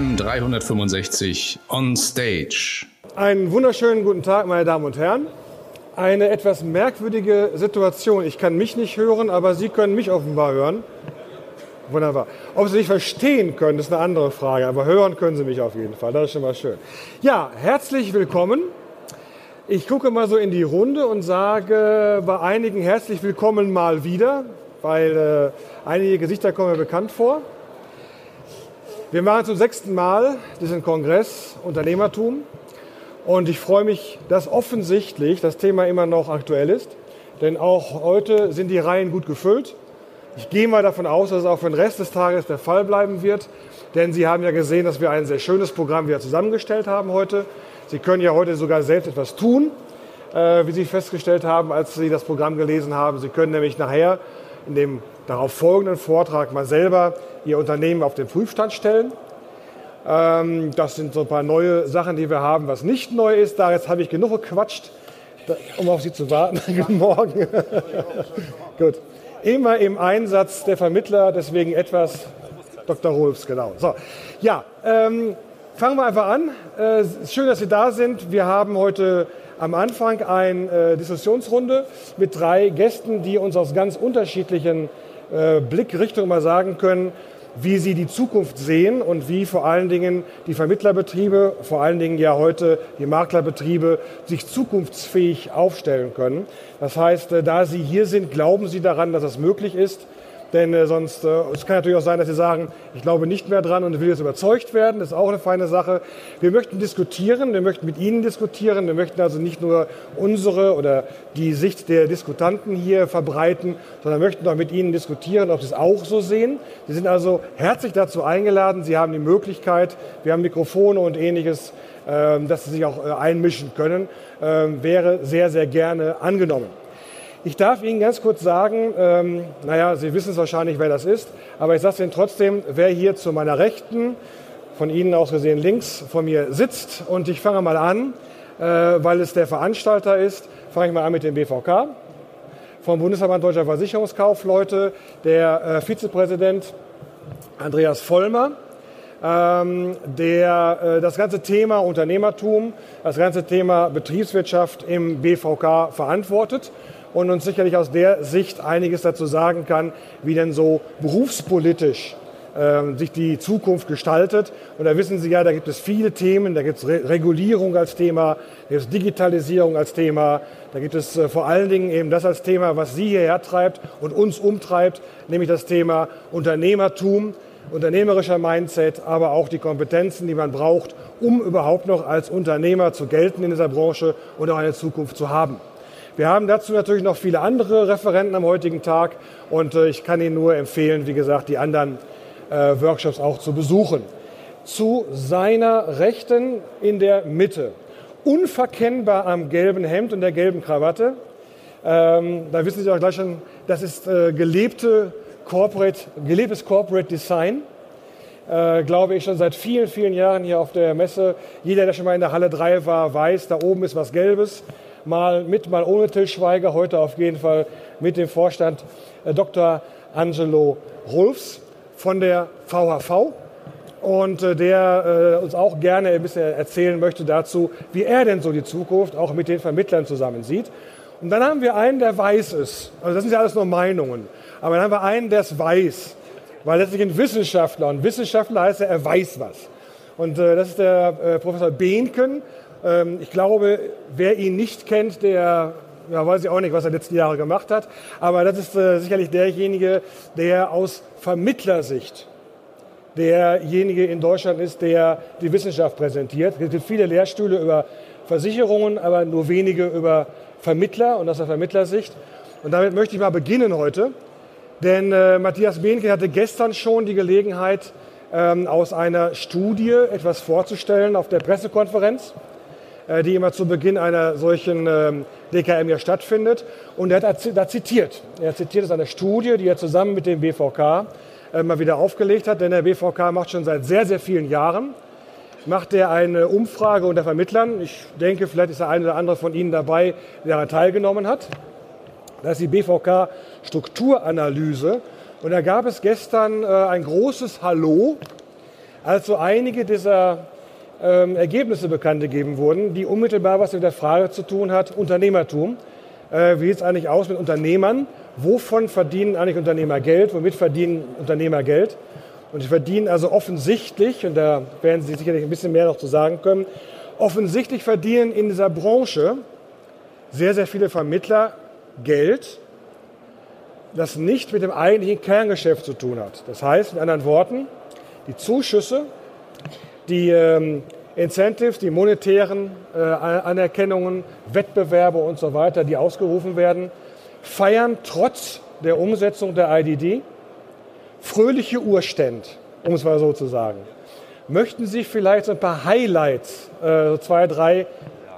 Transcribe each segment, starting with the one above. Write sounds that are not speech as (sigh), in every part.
DKM 365 on Stage. Einen wunderschönen guten Tag, meine Damen und Herren. Eine etwas merkwürdige Situation. Ich kann mich nicht hören, aber Sie können mich offenbar hören. Wunderbar. Ob Sie sich verstehen können, ist eine andere Frage, aber hören können Sie mich auf jeden Fall. Das ist schon mal schön. Ja, herzlich willkommen. Ich gucke mal so in die Runde und sage bei einigen herzlich willkommen mal wieder, weil äh, einige Gesichter kommen mir bekannt vor. Wir machen zum sechsten Mal diesen Kongress Unternehmertum und ich freue mich, dass offensichtlich das Thema immer noch aktuell ist, denn auch heute sind die Reihen gut gefüllt. Ich gehe mal davon aus, dass es auch für den Rest des Tages der Fall bleiben wird, denn Sie haben ja gesehen, dass wir ein sehr schönes Programm wieder zusammengestellt haben heute. Sie können ja heute sogar selbst etwas tun, äh, wie Sie festgestellt haben, als Sie das Programm gelesen haben. Sie können nämlich nachher in dem darauf folgenden Vortrag mal selber Ihr Unternehmen auf den Prüfstand stellen. Ähm, das sind so ein paar neue Sachen, die wir haben. Was nicht neu ist, da jetzt habe ich genug gequatscht, um auf Sie zu warten. (laughs) Guten Morgen. (laughs) Gut. Immer im Einsatz der Vermittler, deswegen etwas Dr. Rolfs, genau. So, ja, ähm, fangen wir einfach an. Äh, schön, dass Sie da sind. Wir haben heute am Anfang eine äh, Diskussionsrunde mit drei Gästen, die uns aus ganz unterschiedlichen äh, Blickrichtungen mal sagen können, wie sie die Zukunft sehen und wie vor allen Dingen die Vermittlerbetriebe, vor allen Dingen ja heute die Maklerbetriebe, sich zukunftsfähig aufstellen können. Das heißt, äh, da Sie hier sind, glauben Sie daran, dass das möglich ist. Denn äh, sonst, äh, es kann natürlich auch sein, dass Sie sagen, ich glaube nicht mehr dran und will jetzt überzeugt werden. Das ist auch eine feine Sache. Wir möchten diskutieren, wir möchten mit Ihnen diskutieren. Wir möchten also nicht nur unsere oder die Sicht der Diskutanten hier verbreiten, sondern möchten auch mit Ihnen diskutieren, ob Sie es auch so sehen. Sie sind also herzlich dazu eingeladen. Sie haben die Möglichkeit, wir haben Mikrofone und ähnliches, äh, dass Sie sich auch äh, einmischen können. Ähm, wäre sehr, sehr gerne angenommen. Ich darf Ihnen ganz kurz sagen, ähm, naja, Sie wissen es wahrscheinlich, wer das ist, aber ich sage es Ihnen trotzdem, wer hier zu meiner Rechten, von Ihnen aus gesehen links, von mir sitzt. Und ich fange mal an, äh, weil es der Veranstalter ist, fange ich mal an mit dem BVK. Vom Bundesverband Deutscher Versicherungskaufleute, der äh, Vizepräsident Andreas Vollmer, ähm, der äh, das ganze Thema Unternehmertum, das ganze Thema Betriebswirtschaft im BVK verantwortet und uns sicherlich aus der Sicht einiges dazu sagen kann, wie denn so berufspolitisch äh, sich die Zukunft gestaltet. Und da wissen Sie ja, da gibt es viele Themen, da gibt es Re Regulierung als Thema, da gibt es Digitalisierung als Thema, da gibt es äh, vor allen Dingen eben das als Thema, was Sie hierher treibt und uns umtreibt, nämlich das Thema Unternehmertum, unternehmerischer Mindset, aber auch die Kompetenzen, die man braucht, um überhaupt noch als Unternehmer zu gelten in dieser Branche und auch eine Zukunft zu haben. Wir haben dazu natürlich noch viele andere Referenten am heutigen Tag und äh, ich kann Ihnen nur empfehlen, wie gesagt, die anderen äh, Workshops auch zu besuchen. Zu seiner Rechten in der Mitte, unverkennbar am gelben Hemd und der gelben Krawatte, ähm, da wissen Sie auch gleich schon, das ist äh, gelebte Corporate, gelebtes Corporate Design. Äh, glaube ich, schon seit vielen, vielen Jahren hier auf der Messe. Jeder, der schon mal in der Halle 3 war, weiß, da oben ist was Gelbes mal mit, mal ohne Till Schweiger, heute auf jeden Fall mit dem Vorstand äh, Dr. Angelo Rolfs von der VHV und äh, der äh, uns auch gerne ein bisschen erzählen möchte dazu, wie er denn so die Zukunft auch mit den Vermittlern zusammen sieht. Und dann haben wir einen, der weiß es. Also das sind ja alles nur Meinungen. Aber dann haben wir einen, der es weiß. Weil letztlich ein Wissenschaftler. Und Wissenschaftler heißt ja, er weiß was. Und das ist der Professor Behnken ich glaube, wer ihn nicht kennt, der ja, weiß ich auch nicht, was er letzten Jahre gemacht hat, aber das ist äh, sicherlich derjenige, der aus Vermittlersicht derjenige in Deutschland ist, der die Wissenschaft präsentiert. Es gibt viele Lehrstühle über Versicherungen, aber nur wenige über Vermittler und aus der Vermittlersicht. Und damit möchte ich mal beginnen heute, denn äh, Matthias Behnke hatte gestern schon die Gelegenheit, ähm, aus einer Studie etwas vorzustellen auf der Pressekonferenz. Äh, die immer zu Beginn einer solchen ähm, DKM ja stattfindet. Und er hat da zitiert. Er zitiert aus einer Studie, die er zusammen mit dem BVK äh, mal wieder aufgelegt hat. Denn der BVK macht schon seit sehr, sehr vielen Jahren macht er eine Umfrage unter Vermittlern. Ich denke, vielleicht ist der eine oder andere von Ihnen dabei, der daran teilgenommen hat. Das ist die BVK Strukturanalyse. Und da gab es gestern äh, ein großes Hallo als so einige dieser ähm, Ergebnisse bekannt gegeben wurden, die unmittelbar was mit der Frage zu tun hat, Unternehmertum. Äh, wie sieht es eigentlich aus mit Unternehmern? Wovon verdienen eigentlich Unternehmer Geld? Womit verdienen Unternehmer Geld? Und sie verdienen also offensichtlich, und da werden Sie sicherlich ein bisschen mehr noch zu sagen können, offensichtlich verdienen in dieser Branche sehr, sehr viele Vermittler Geld, das nicht mit dem eigentlichen Kerngeschäft zu tun hat. Das heißt, mit anderen Worten, die Zuschüsse, die ähm, Incentives, die monetären äh, Anerkennungen, Wettbewerbe und so weiter, die ausgerufen werden, feiern trotz der Umsetzung der IDD fröhliche Urständ, um es mal so zu sagen. Möchten Sie vielleicht so ein paar Highlights, äh, zwei, drei,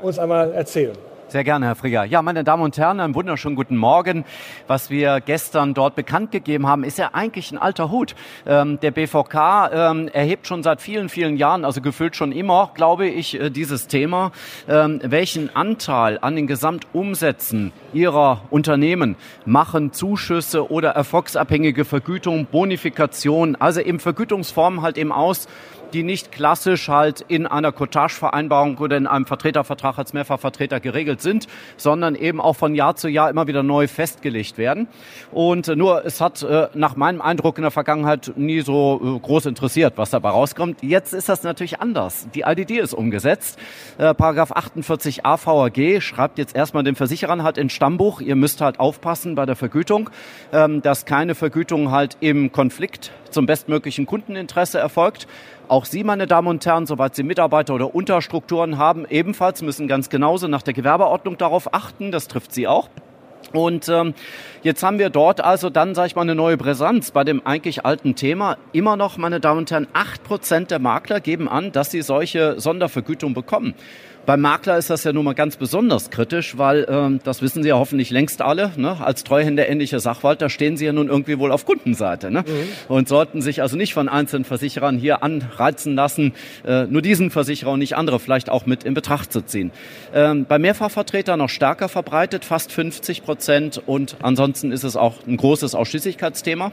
uns einmal erzählen? Sehr gerne, Herr Frigger. Ja, meine Damen und Herren, einen wunderschönen guten Morgen. Was wir gestern dort bekannt gegeben haben, ist ja eigentlich ein alter Hut. Ähm, der BVK ähm, erhebt schon seit vielen, vielen Jahren, also gefühlt schon immer, glaube ich, äh, dieses Thema, ähm, welchen Anteil an den Gesamtumsätzen ihrer Unternehmen machen Zuschüsse oder erfolgsabhängige Vergütung, Bonifikation, also eben Vergütungsformen halt eben aus, die nicht klassisch halt in einer Cottage-Vereinbarung oder in einem Vertretervertrag als Mehrfachvertreter geregelt sind, sondern eben auch von Jahr zu Jahr immer wieder neu festgelegt werden. Und äh, nur es hat äh, nach meinem Eindruck in der Vergangenheit nie so äh, groß interessiert, was dabei rauskommt. Jetzt ist das natürlich anders. Die IDD ist umgesetzt. Paragraph 48 AVAG schreibt jetzt erstmal den Versicherern halt ins Stammbuch, ihr müsst halt aufpassen bei der Vergütung, ähm, dass keine Vergütung halt im Konflikt zum bestmöglichen Kundeninteresse erfolgt. Auch Sie, meine Damen und Herren, soweit Sie Mitarbeiter oder Unterstrukturen haben, ebenfalls müssen ganz genauso nach der Gewerbeordnung darauf achten. Das trifft Sie auch. Und ähm, jetzt haben wir dort also dann, sage ich mal, eine neue Brisanz bei dem eigentlich alten Thema. Immer noch, meine Damen und Herren, acht Prozent der Makler geben an, dass sie solche Sondervergütung bekommen. Beim Makler ist das ja nun mal ganz besonders kritisch, weil ähm, das wissen Sie ja hoffentlich längst alle. Ne? Als Treuhänder ähnlicher Sachwalt, da stehen Sie ja nun irgendwie wohl auf Kundenseite ne? Mhm. und sollten sich also nicht von einzelnen Versicherern hier anreizen lassen, äh, nur diesen Versicherer und nicht andere vielleicht auch mit in Betracht zu ziehen. Ähm, bei Mehrfachvertretern noch stärker verbreitet, fast 50 Prozent und ansonsten ist es auch ein großes Ausschließlichkeitsthema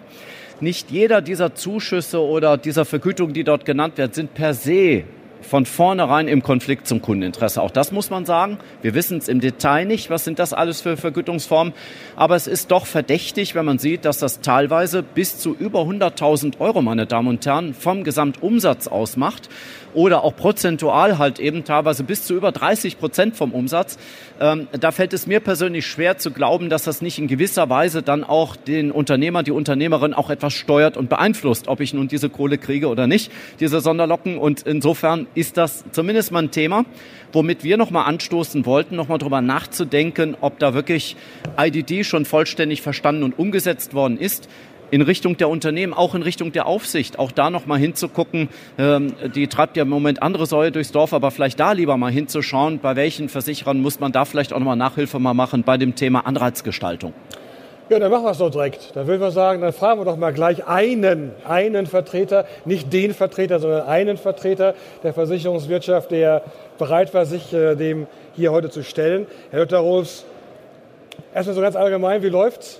nicht jeder dieser Zuschüsse oder dieser Vergütung, die dort genannt werden, sind per se von vornherein im Konflikt zum Kundeninteresse. Auch das muss man sagen. Wir wissen es im Detail nicht, was sind das alles für Vergütungsformen. Aber es ist doch verdächtig, wenn man sieht, dass das teilweise bis zu über 100.000 Euro, meine Damen und Herren, vom Gesamtumsatz ausmacht oder auch prozentual halt eben teilweise bis zu über 30 Prozent vom Umsatz. Ähm, da fällt es mir persönlich schwer zu glauben, dass das nicht in gewisser Weise dann auch den Unternehmer, die Unternehmerin auch etwas steuert und beeinflusst, ob ich nun diese Kohle kriege oder nicht, diese Sonderlocken. Und insofern ist das zumindest mal ein Thema, womit wir nochmal anstoßen wollten, nochmal drüber nachzudenken, ob da wirklich IDD schon vollständig verstanden und umgesetzt worden ist in Richtung der Unternehmen, auch in Richtung der Aufsicht, auch da noch mal hinzugucken. Ähm, die treibt ja im Moment andere Säue durchs Dorf, aber vielleicht da lieber mal hinzuschauen, bei welchen Versicherern muss man da vielleicht auch noch mal Nachhilfe mal machen bei dem Thema Anreizgestaltung. Ja, dann machen wir es doch direkt. Dann würden wir sagen, dann fragen wir doch mal gleich einen, einen Vertreter, nicht den Vertreter, sondern einen Vertreter der Versicherungswirtschaft, der bereit war, sich äh, dem hier heute zu stellen. Herr Dr. Roos, erstmal so ganz allgemein, wie läuft's?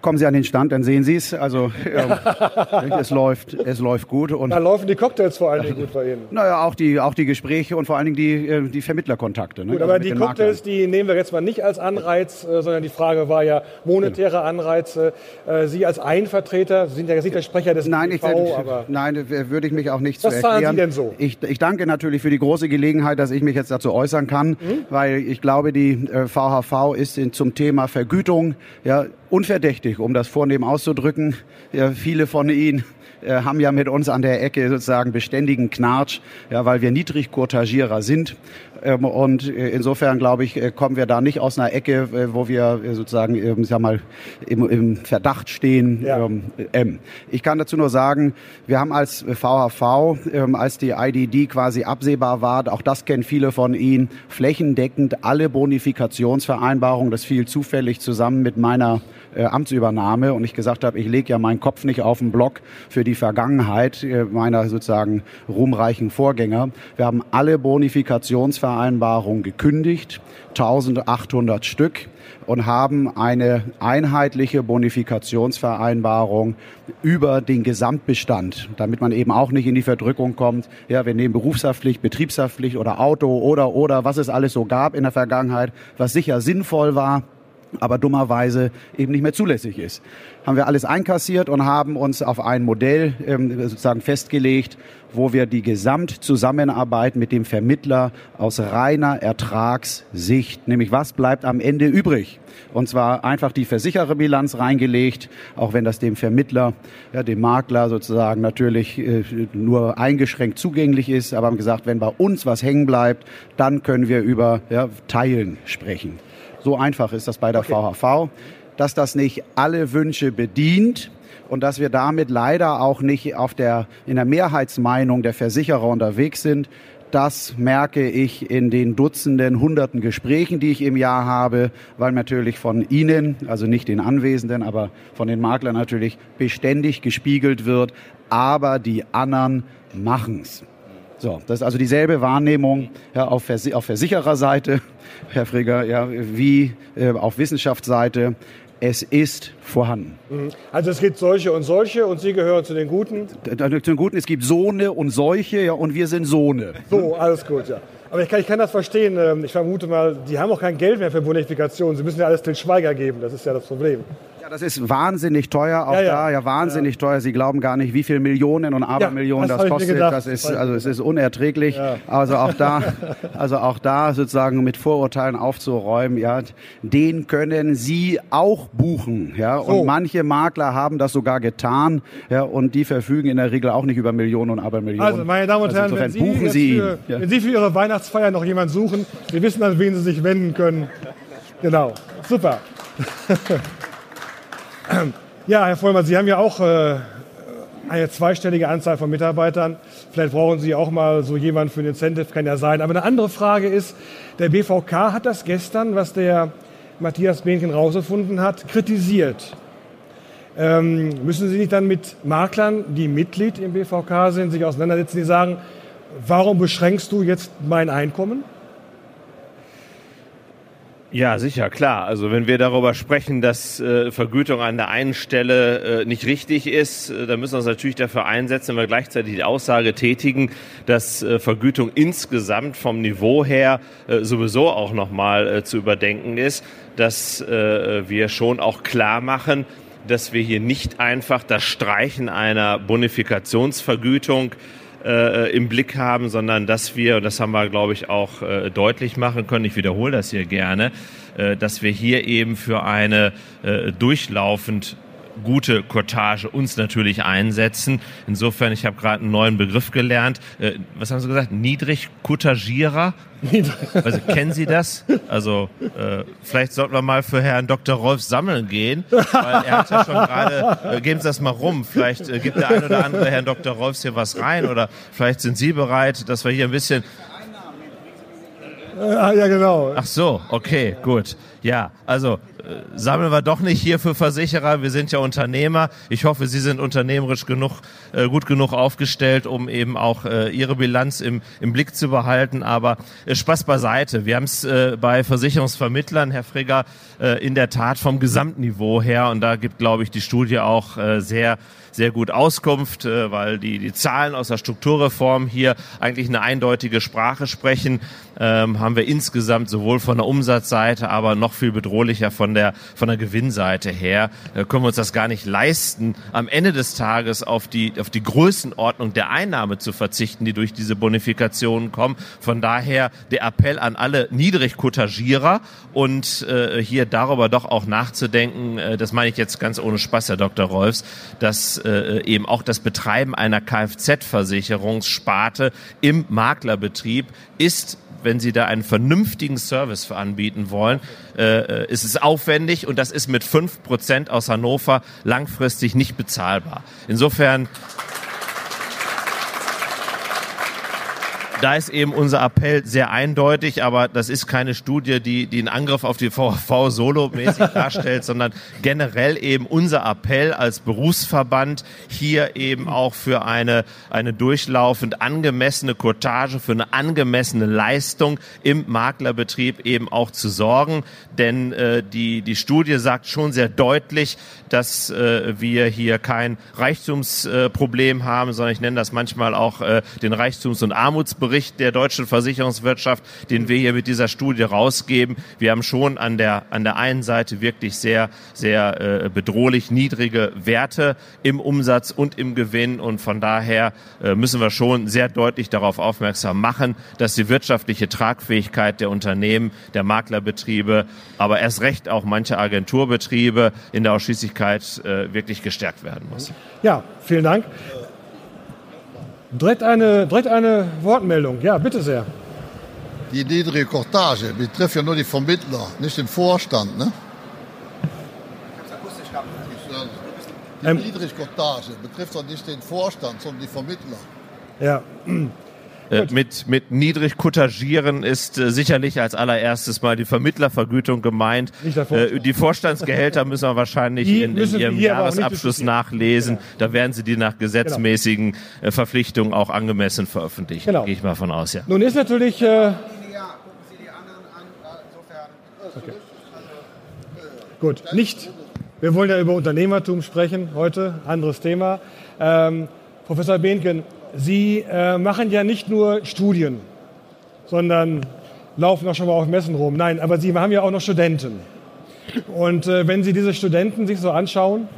Kommen Sie an den Stand, dann sehen Sie es. Also (laughs) ähm, es läuft, es läuft gut. Und da laufen die Cocktails vor allen Dingen gut bei Ihnen. Naja, auch die, auch die Gespräche und vor allen Dingen die, äh, die Vermittlerkontakte. Ne? Gut, aber also die Cocktails, die nehmen wir jetzt mal nicht als Anreiz, äh, sondern die Frage war ja monetäre Anreize. Äh, Sie als Einvertreter, Sie sind ja nicht der Sprecher des nein, ich, aber (laughs) Nein, würde ich mich auch nicht Was zu erklären. Was zahlen Sie denn so? Ich, ich danke natürlich für die große Gelegenheit, dass ich mich jetzt dazu äußern kann, mhm. weil ich glaube, die VHV ist in, zum Thema Vergütung ja unverdächtig, um das vornehm auszudrücken. Ja, viele von Ihnen äh, haben ja mit uns an der Ecke sozusagen beständigen Knatsch, ja, weil wir Niedrigkurtagierer sind. Ähm, und äh, insofern, glaube ich, äh, kommen wir da nicht aus einer Ecke, äh, wo wir äh, sozusagen, ähm, sag mal, im, im Verdacht stehen. Ja. Ähm, ich kann dazu nur sagen, wir haben als VHV, ähm, als die IDD quasi absehbar war, auch das kennen viele von Ihnen, flächendeckend alle Bonifikationsvereinbarungen, das fiel zufällig zusammen mit meiner äh, Amtsübernahme und ich gesagt habe, ich lege ja meinen Kopf nicht auf den Block für die Vergangenheit äh, meiner sozusagen ruhmreichen Vorgänger. Wir haben alle Bonifikationsvereinbarungen gekündigt, 1800 Stück und haben eine einheitliche Bonifikationsvereinbarung über den Gesamtbestand, damit man eben auch nicht in die Verdrückung kommt. Ja, wir nehmen Berufshaftpflicht, Betriebshaftpflicht oder Auto oder oder was es alles so gab in der Vergangenheit, was sicher sinnvoll war aber dummerweise eben nicht mehr zulässig ist. Haben wir alles einkassiert und haben uns auf ein Modell ähm, sozusagen festgelegt, wo wir die Gesamtzusammenarbeit mit dem Vermittler aus reiner Ertragssicht, nämlich was bleibt am Ende übrig? Und zwar einfach die Versichererbilanz reingelegt, auch wenn das dem Vermittler, ja, dem Makler sozusagen natürlich äh, nur eingeschränkt zugänglich ist. Aber haben gesagt, wenn bei uns was hängen bleibt, dann können wir über ja, Teilen sprechen. So einfach ist das bei der okay. VHV, dass das nicht alle Wünsche bedient und dass wir damit leider auch nicht auf der, in der Mehrheitsmeinung der Versicherer unterwegs sind. Das merke ich in den Dutzenden, Hunderten Gesprächen, die ich im Jahr habe, weil natürlich von Ihnen, also nicht den Anwesenden, aber von den Maklern natürlich beständig gespiegelt wird. Aber die anderen machen's. So, das ist also dieselbe Wahrnehmung ja, auf, Vers auf Versichererseite, (laughs) Herr Frigger, ja, wie äh, auf Wissenschaftsseite. Es ist vorhanden. Mhm. Also es gibt solche und solche und Sie gehören zu den Guten? Zu den Guten, es gibt Sohne und solche ja, und wir sind Sohne. So, alles gut, ja. Aber ich kann, ich kann das verstehen. Ähm, ich vermute mal, die haben auch kein Geld mehr für Bonifikationen. Sie müssen ja alles Till Schweiger geben. Das ist ja das Problem das ist wahnsinnig teuer, auch ja, ja. da, ja wahnsinnig ja. teuer. Sie glauben gar nicht, wie viel Millionen und Abermillionen das, das kostet. Das ist, also es ist unerträglich. Also auch da, (laughs) also auch da sozusagen mit Vorurteilen aufzuräumen, ja, den können Sie auch buchen, ja. So. Und manche Makler haben das sogar getan, ja, und die verfügen in der Regel auch nicht über Millionen und Abermillionen. Also, meine Damen und also Herren, wenn Sie, buchen Sie für, wenn Sie für Ihre Weihnachtsfeier noch jemanden suchen, Sie wissen, an wen Sie sich wenden können. Genau. Super. (laughs) Ja, Herr Vollmann, Sie haben ja auch äh, eine zweistellige Anzahl von Mitarbeitern. Vielleicht brauchen Sie auch mal so jemanden für ein Incentive, kann ja sein. Aber eine andere Frage ist, der BVK hat das gestern, was der Matthias Behnken rausgefunden hat, kritisiert. Ähm, müssen Sie nicht dann mit Maklern, die Mitglied im BVK sind, sich auseinandersetzen, die sagen, warum beschränkst du jetzt mein Einkommen? Ja, sicher, klar. Also wenn wir darüber sprechen, dass äh, Vergütung an der einen Stelle äh, nicht richtig ist, äh, dann müssen wir uns natürlich dafür einsetzen, wenn wir gleichzeitig die Aussage tätigen, dass äh, Vergütung insgesamt vom Niveau her äh, sowieso auch nochmal äh, zu überdenken ist, dass wir schon auch klar machen, dass wir hier nicht einfach das Streichen einer Bonifikationsvergütung äh, im Blick haben, sondern dass wir, und das haben wir, glaube ich, auch äh, deutlich machen können, ich wiederhole das hier gerne, äh, dass wir hier eben für eine äh, durchlaufend gute Cottage uns natürlich einsetzen. Insofern, ich habe gerade einen neuen Begriff gelernt. Äh, was haben Sie gesagt? Niedrig-Coutagierer? Also kennen Sie das? Also äh, vielleicht sollten wir mal für Herrn Dr. Rolf sammeln gehen, weil er hat ja schon gerade, äh, geben Sie das mal rum, vielleicht äh, gibt der ein oder andere Herrn Dr. Rolfs hier was rein oder vielleicht sind Sie bereit, dass wir hier ein bisschen Ah, ja, genau. Ach so, okay, gut. Ja, also äh, sammeln wir doch nicht hier für Versicherer. Wir sind ja Unternehmer. Ich hoffe, Sie sind unternehmerisch genug, äh, gut genug aufgestellt, um eben auch äh, Ihre Bilanz im, im Blick zu behalten. Aber äh, Spaß beiseite. Wir haben es äh, bei Versicherungsvermittlern, Herr Frigger, äh, in der Tat vom Gesamtniveau her. Und da gibt, glaube ich, die Studie auch äh, sehr sehr gut Auskunft, äh, weil die, die Zahlen aus der Strukturreform hier eigentlich eine eindeutige Sprache sprechen. Ähm, haben wir insgesamt sowohl von der Umsatzseite, aber noch viel bedrohlicher von der, von der Gewinnseite her. Da können wir uns das gar nicht leisten, am Ende des Tages auf die, auf die Größenordnung der Einnahme zu verzichten, die durch diese Bonifikationen kommen. Von daher der Appell an alle Niedrigkutagierer und äh, hier darüber doch auch nachzudenken, äh, das meine ich jetzt ganz ohne Spaß, Herr Dr. Rolfs, dass äh, eben auch das Betreiben einer Kfz-Versicherungssparte im Maklerbetrieb ist wenn Sie da einen vernünftigen Service anbieten wollen, äh, ist es aufwendig und das ist mit fünf Prozent aus Hannover langfristig nicht bezahlbar. Insofern da ist eben unser Appell sehr eindeutig, aber das ist keine Studie, die, die einen Angriff auf die VV solo-mäßig (laughs) darstellt, sondern generell eben unser Appell als Berufsverband hier eben auch für eine, eine durchlaufend angemessene Cottage, für eine angemessene Leistung im Maklerbetrieb eben auch zu sorgen. Denn äh, die, die Studie sagt schon sehr deutlich, dass äh, wir hier kein Reichtumsproblem äh, haben, sondern ich nenne das manchmal auch äh, den Reichtums- und Armutsbericht der deutschen Versicherungswirtschaft, den wir hier mit dieser Studie rausgeben. Wir haben schon an der, an der einen Seite wirklich sehr, sehr äh, bedrohlich niedrige Werte im Umsatz und im Gewinn und von daher äh, müssen wir schon sehr deutlich darauf aufmerksam machen, dass die wirtschaftliche Tragfähigkeit der Unternehmen, der Maklerbetriebe, aber erst recht auch mancher Agenturbetriebe in der Ausschließlichkeit äh, wirklich gestärkt werden muss. Ja, vielen Dank. Direkt eine, direkt eine Wortmeldung. Ja, bitte sehr. Die niedrige Cortage betrifft ja nur die Vermittler, nicht den Vorstand. Ne? Die Ähm. niedrige Cortage betrifft doch nicht den Vorstand, sondern die Vermittler. Ja, Äh, mit, mit niedrig kutagieren ist äh, sicherlich als allererstes mal die Vermittlervergütung gemeint. Äh, die Vorstandsgehälter müssen wir wahrscheinlich Die in, in Ihrem Jahresabschluss nachlesen. Da werden Sie die nach gesetzmäßigen äh, Verpflichtungen auch angemessen veröffentlichen. Genau. Gehe ich mal von aus, ja. nun ist natürlich. Äh, Gut, nicht. Wir wollen ja über Unternehmertum sprechen heute, anderes Thema. Ähm, Professor Behnken, Sie äh, machen ja nicht nur Studien, sondern laufen auch schon mal auf Messen rum. Nein, aber Sie haben ja auch noch Studenten. Und äh, wenn Sie diese Studenten sich so anschauen,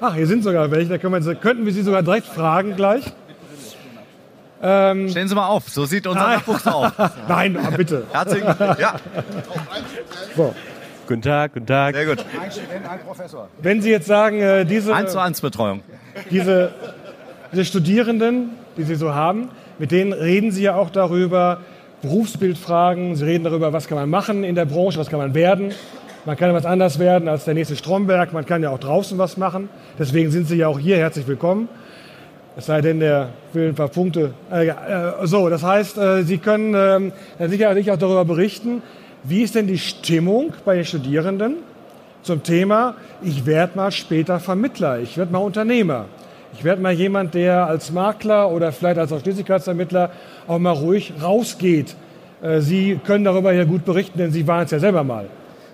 ach, hier sind sogar welche, da können wir, könnten wir Sie sogar direkt fragen gleich. Stellen Sie mal auf, so sieht unser Nachwuchs aus. (laughs) Nein, ah, bitte. Herzlichen ja, So. Guten Tag, guten Tag. sehr gut. Wenn Sie jetzt sagen, äh, diese, 1 zu 1 Betreuung. diese, diese Studierenden, die Sie so haben, mit denen reden Sie ja auch darüber, Berufsbildfragen, Sie reden darüber, was kann man machen in der Branche, was kann man werden. Man kann ja was anders werden als der nächste Stromberg, man kann ja auch draußen was machen. Deswegen sind Sie ja auch hier, herzlich willkommen. Es sei denn, der will ein paar Punkte. Äh, äh, so, das heißt, äh, Sie können ähm, sicherlich auch darüber berichten, wie ist denn die Stimmung bei den Studierenden zum Thema, ich werde mal später Vermittler, ich werde mal Unternehmer. Ich werde mal jemand, der als Makler oder vielleicht als Ausschließlichkeitsvermittler auch mal ruhig rausgeht. Äh, Sie können darüber ja gut berichten, denn Sie waren es ja selber mal.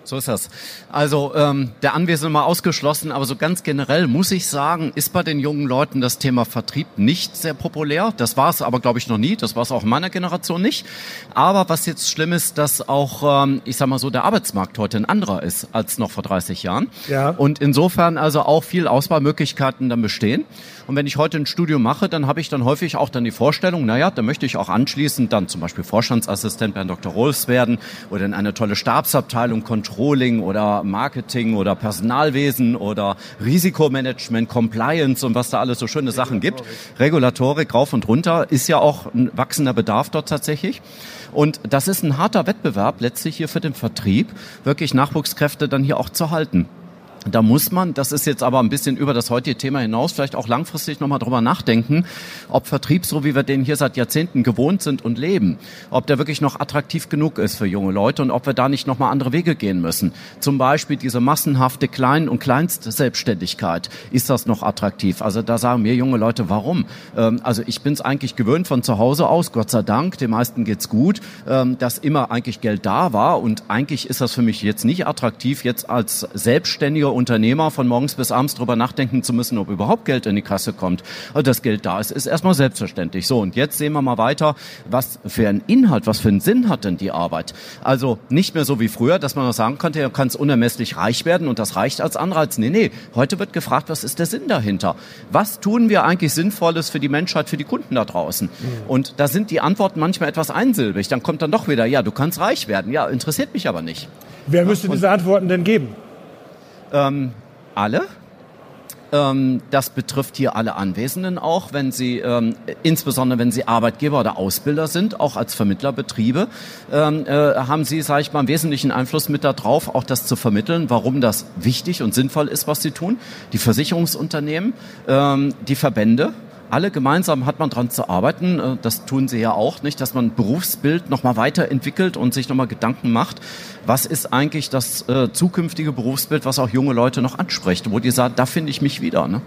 So ist das. Also ähm, der Anwesende mal ausgeschlossen, aber so ganz generell muss ich sagen, ist bei den jungen Leuten das Thema Vertrieb nicht sehr populär. Das war es aber, glaube ich, noch nie. Das war es auch in meiner Generation nicht. Aber was jetzt schlimm ist, dass auch, ähm, ich sag mal so, der Arbeitsmarkt heute ein anderer ist als noch vor 30 Jahren. Ja. Und insofern also auch viel Auswahlmöglichkeiten dann bestehen. Und wenn ich heute ein Studium mache, dann habe ich dann häufig auch dann die Vorstellung, naja, da möchte ich auch anschließend dann zum Beispiel Vorstandsassistent bei Herrn Dr. Rolfs werden oder in eine tolle Stabsabteilung, Controlling oder Marketing oder Personalwesen oder Risikomanagement, Compliance und was da alles so schöne Sachen gibt. Regulatorik rauf und runter ist ja auch ein wachsender Bedarf dort tatsächlich. Und das ist ein harter Wettbewerb letztlich hier für den Vertrieb, wirklich Nachwuchskräfte dann hier auch zu halten. Da muss man, das ist jetzt aber ein bisschen über das heutige Thema hinaus, vielleicht auch langfristig nochmal drüber nachdenken, ob Vertrieb, so wie wir den hier seit Jahrzehnten gewohnt sind und leben, ob der wirklich noch attraktiv genug ist für junge Leute und ob wir da nicht nochmal andere Wege gehen müssen. Zum Beispiel diese massenhafte Klein- und Kleinstselbstständigkeit. Ist das noch attraktiv? Also da sagen mir junge Leute, warum? Ähm, also ich bin es eigentlich gewöhnt von zu Hause aus, Gott sei Dank, den meisten geht's gut, ähm, dass immer eigentlich Geld da war und eigentlich ist das für mich jetzt nicht attraktiv, jetzt als selbstständiger Unternehmer von morgens bis abends drüber nachdenken zu müssen, ob überhaupt Geld in die Kasse kommt. Also das Geld da ist, ist erstmal selbstverständlich. So, und jetzt sehen wir mal weiter, was für einen Inhalt, was für einen Sinn hat denn die Arbeit? Also nicht mehr so wie früher, dass man noch sagen könnte, du kannst unermesslich reich werden und das reicht als Anreiz. Nee, nee, heute wird gefragt, was ist der Sinn dahinter? Was tun wir eigentlich Sinnvolles für die Menschheit, für die Kunden da draußen? Und da sind die Antworten manchmal etwas einsilbig. Dann kommt dann doch wieder, ja, du kannst reich werden. Ja, interessiert mich aber nicht. Wer müsste diese Antworten denn geben? Ähm, alle. Ähm, das betrifft hier alle Anwesenden auch, wenn sie, ähm, insbesondere wenn sie Arbeitgeber oder Ausbilder sind, auch als Vermittlerbetriebe, ähm, äh, haben sie, sage ich mal, einen wesentlichen Einfluss mit darauf, auch das zu vermitteln, warum das wichtig und sinnvoll ist, was sie tun. Die Versicherungsunternehmen, ähm, die Verbände, alle gemeinsam hat man daran zu arbeiten, äh, das tun sie ja auch nicht, dass man Berufsbild nochmal weiterentwickelt und sich nochmal Gedanken macht, was ist eigentlich das äh, zukünftige Berufsbild, was auch junge Leute noch anspricht, wo die sagen, da finde ich mich wieder. Ne?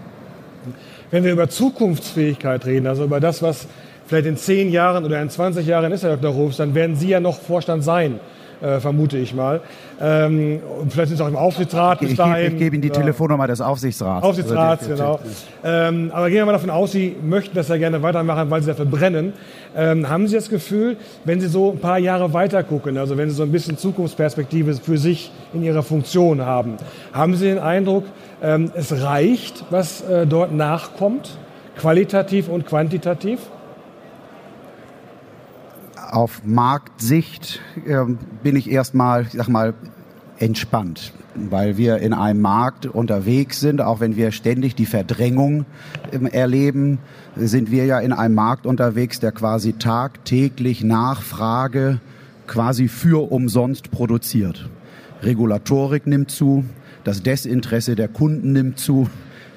Wenn wir über Zukunftsfähigkeit reden, also über das, was vielleicht in zehn Jahren oder in 20 Jahren ist, Herr Dr. Rufs, dann werden Sie ja noch Vorstand sein äh, vermute ich mal. Ähm, und vielleicht sind Sie auch im Aufsichtsrat bis ich, dahin. Ich, ich gebe Ihnen die ja. Telefonnummer des Aufsichtsrats. Aufsichtsrats, also, genau. Ähm, aber gehen wir mal davon aus, Sie möchten das ja gerne weitermachen, weil Sie dafür brennen. Ähm, haben Sie das Gefühl, wenn Sie so ein paar Jahre weiter gucken, also wenn Sie so ein bisschen Zukunftsperspektive für sich in Ihrer Funktion haben, haben Sie den Eindruck, ähm, es reicht, was äh, dort nachkommt, qualitativ und quantitativ? Auf Marktsicht äh, bin ich erstmal, ich sag mal, entspannt, weil wir in einem Markt unterwegs sind, auch wenn wir ständig die Verdrängung ähm, erleben, sind wir ja in einem Markt unterwegs, der quasi tagtäglich Nachfrage quasi für umsonst produziert. Regulatorik nimmt zu, das Desinteresse der Kunden nimmt zu.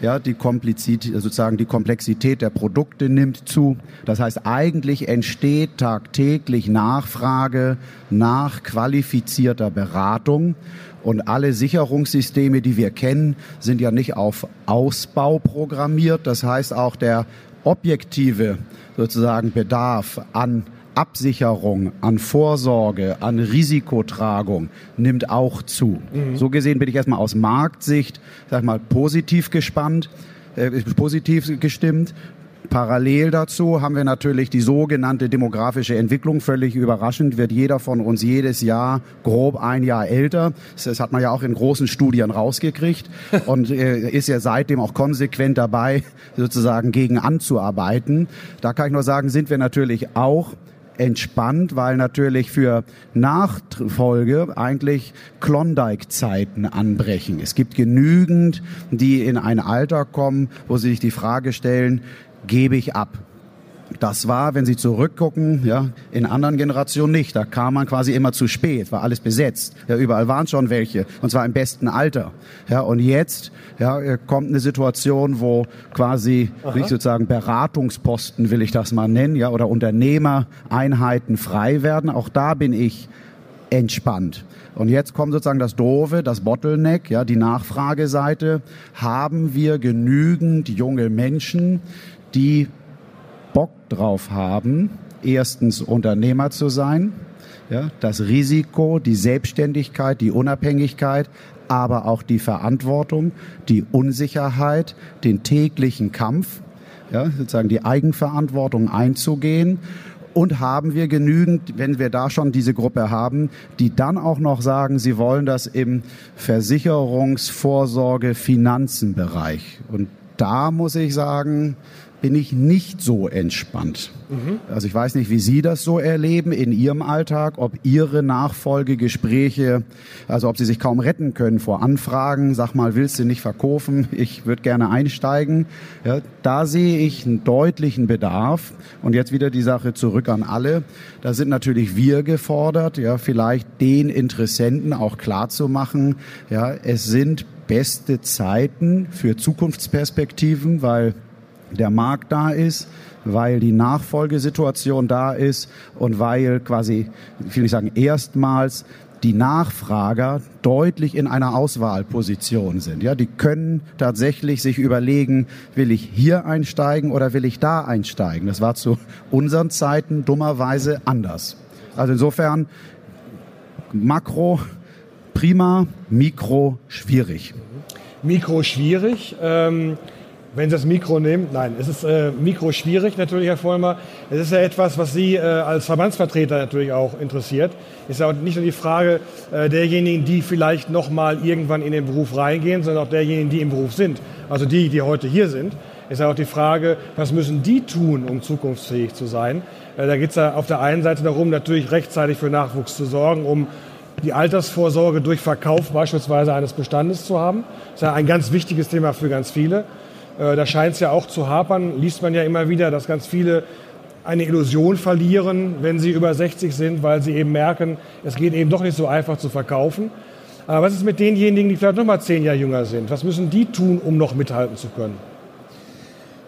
Ja, die Komplexität, sozusagen die Komplexität der Produkte nimmt zu. Das heißt, eigentlich entsteht tagtäglich Nachfrage nach qualifizierter Beratung. Und alle Sicherungssysteme, die wir kennen, sind ja nicht auf Ausbau programmiert. Das heißt, auch der objektive sozusagen Bedarf an Absicherung, an Vorsorge, an Risikotragung nimmt auch zu. Mhm. So gesehen bin ich erstmal aus Marktsicht, sag mal, positiv gespannt, äh, positiv gestimmt. Parallel dazu haben wir natürlich die sogenannte demografische Entwicklung. Völlig überraschend wird jeder von uns jedes Jahr grob ein Jahr älter. Das hat man ja auch in großen Studien rausgekriegt (laughs) und äh, ist ja seitdem auch konsequent dabei, sozusagen gegen anzuarbeiten. Da kann ich nur sagen, sind wir natürlich auch entspannt, weil natürlich für Nachfolge eigentlich Klondike-Zeiten anbrechen. Es gibt genügend, die in ein Alter kommen, wo sie sich die Frage stellen, gebe ich ab? Das war, wenn Sie zurückgucken, ja, in anderen Generationen nicht. Da kam man quasi immer zu spät, war alles besetzt. Ja, überall waren schon welche, und zwar im besten Alter. Ja, und jetzt ja, kommt eine Situation, wo quasi, ich sozusagen Beratungsposten, will ich das mal nennen, ja, oder Unternehmereinheiten frei werden. Auch da bin ich entspannt. Und jetzt kommt sozusagen das Doofe, das Bottleneck, ja, die Nachfrageseite. Haben wir genügend junge Menschen, die drauf haben, erstens Unternehmer zu sein, ja, das Risiko, die Selbstständigkeit, die Unabhängigkeit, aber auch die Verantwortung, die Unsicherheit, den täglichen Kampf, ja, sozusagen die Eigenverantwortung einzugehen. Und haben wir genügend, wenn wir da schon diese Gruppe haben, die dann auch noch sagen, sie wollen das im Versicherungsvorsorge Finanzenbereich. Und da muss ich sagen, bin ich nicht so entspannt. Mhm. Also ich weiß nicht, wie Sie das so erleben in Ihrem Alltag, ob Ihre Nachfolgegespräche, also ob Sie sich kaum retten können vor Anfragen, sag mal, willst du nicht verkaufen, ich würde gerne einsteigen. Ja, da sehe ich einen deutlichen Bedarf. Und jetzt wieder die Sache zurück an alle. Da sind natürlich wir gefordert, ja, vielleicht den Interessenten auch klar zu machen, ja, es sind beste Zeiten für Zukunftsperspektiven, weil der Markt da ist, weil die Nachfolgesituation da ist und weil quasi, ich will nicht sagen erstmals, die Nachfrager deutlich in einer Auswahlposition sind. Ja, die können tatsächlich sich überlegen, will ich hier einsteigen oder will ich da einsteigen? Das war zu unseren Zeiten dummerweise anders. Also insofern Makro prima, Mikro schwierig. Mikro schwierig. Ähm wenn Sie das Mikro nehmen, nein, es ist äh, Mikro schwierig natürlich, Herr Vollmer. Es ist ja etwas, was Sie äh, als Verbandsvertreter natürlich auch interessiert. Ist ja auch nicht nur die Frage äh, derjenigen, die vielleicht noch mal irgendwann in den Beruf reingehen, sondern auch derjenigen, die im Beruf sind. Also die, die heute hier sind. Ist ja auch die Frage, was müssen die tun, um zukunftsfähig zu sein? Äh, da geht es ja auf der einen Seite darum, natürlich rechtzeitig für Nachwuchs zu sorgen, um die Altersvorsorge durch Verkauf beispielsweise eines Bestandes zu haben. Das ist ja ein ganz wichtiges Thema für ganz viele. Äh, da scheint es ja auch zu hapern, liest man ja immer wieder, dass ganz viele eine Illusion verlieren, wenn sie über 60 sind, weil sie eben merken, es geht eben doch nicht so einfach zu verkaufen. Aber was ist mit denjenigen, die vielleicht noch mal zehn Jahre jünger sind? Was müssen die tun, um noch mithalten zu können?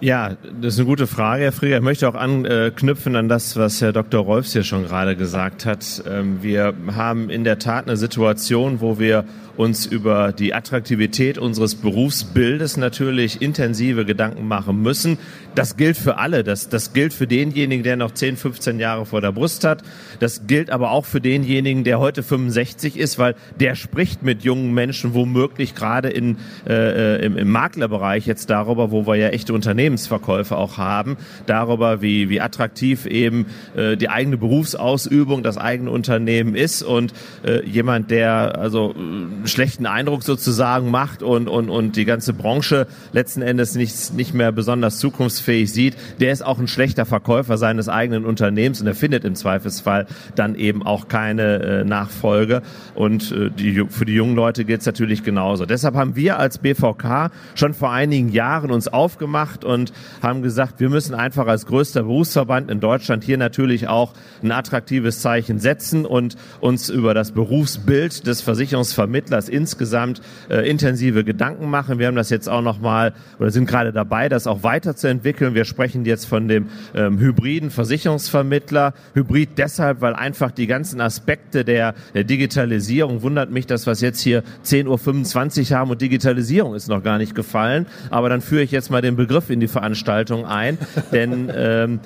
Ja, das ist eine gute Frage, Herr Frieger. Ich möchte auch anknüpfen an das, was Herr Dr. Rolfs hier schon gerade gesagt hat. Ähm, wir haben in der Tat eine Situation, wo wir uns über die Attraktivität unseres Berufsbildes natürlich intensive Gedanken machen müssen. Das gilt für alle. Das, das gilt für denjenigen, der noch 10, 15 Jahre vor der Brust hat. Das gilt aber auch für denjenigen, der heute 65 ist, weil der spricht mit jungen Menschen womöglich gerade in, äh, im, im Maklerbereich jetzt darüber, wo wir ja echte Unternehmensverkäufe auch haben, darüber, wie, wie attraktiv eben äh, die eigene Berufsausübung, das eigene Unternehmen ist und äh, jemand, der also schlechten Eindruck sozusagen macht und, und, und die ganze Branche letzten Endes nicht, nicht mehr besonders zukunftsfähig sieht, der ist auch ein schlechter Verkäufer seines eigenen Unternehmens und er findet im Zweifelsfall dann eben auch keine äh, Nachfolge. Und äh, die, für die jungen Leute gilt es natürlich genauso. Deshalb haben wir als BVK schon vor einigen Jahren uns aufgemacht und haben gesagt, wir müssen einfach als größter Berufsverband in Deutschland hier natürlich auch ein attraktives Zeichen setzen und uns über das Berufsbild des Versicherungsvermittlers Entwicklers insgesamt äh, intensive Gedanken machen. Wir haben das jetzt auch noch mal oder sind gerade dabei, das auch weiterzuentwickeln. Wir sprechen jetzt von dem ähm, hybriden Versicherungsvermittler. Hybrid deshalb, weil einfach die ganzen Aspekte der, der Digitalisierung wundert mich, dass wir jetzt hier 10.25 Uhr haben und Digitalisierung ist noch gar nicht gefallen. Aber dann führe ich jetzt mal den Begriff in die Veranstaltung ein, denn ähm,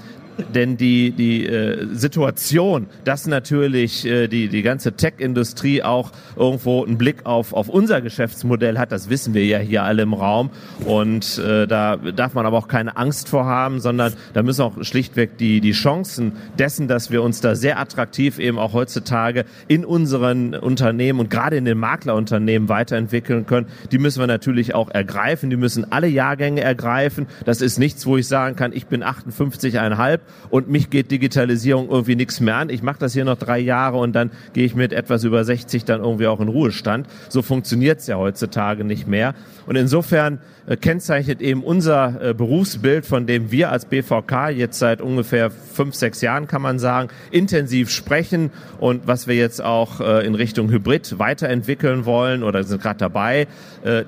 denn die, die äh, Situation, dass natürlich äh, die, die ganze Tech-Industrie auch irgendwo einen Blick auf, auf unser Geschäftsmodell hat, das wissen wir ja hier alle im Raum. Und äh, da darf man aber auch keine Angst vor haben, sondern da müssen auch schlichtweg die, die Chancen dessen, dass wir uns da sehr attraktiv eben auch heutzutage in unseren Unternehmen und gerade in den Maklerunternehmen weiterentwickeln können, die müssen wir natürlich auch ergreifen. Die müssen alle Jahrgänge ergreifen. Das ist nichts, wo ich sagen kann, ich bin 58,5 und mich geht Digitalisierung irgendwie nichts mehr an. Ich mache das hier noch drei Jahre und dann gehe ich mit etwas über 60 dann irgendwie auch in Ruhestand. So funktioniert es ja heutzutage nicht mehr. Und insofern äh, kennzeichnet eben unser äh, Berufsbild, von dem wir als BVK jetzt seit ungefähr fünf, sechs Jahren, kann man sagen, intensiv sprechen und was wir jetzt auch äh, in Richtung Hybrid weiterentwickeln wollen oder sind gerade dabei,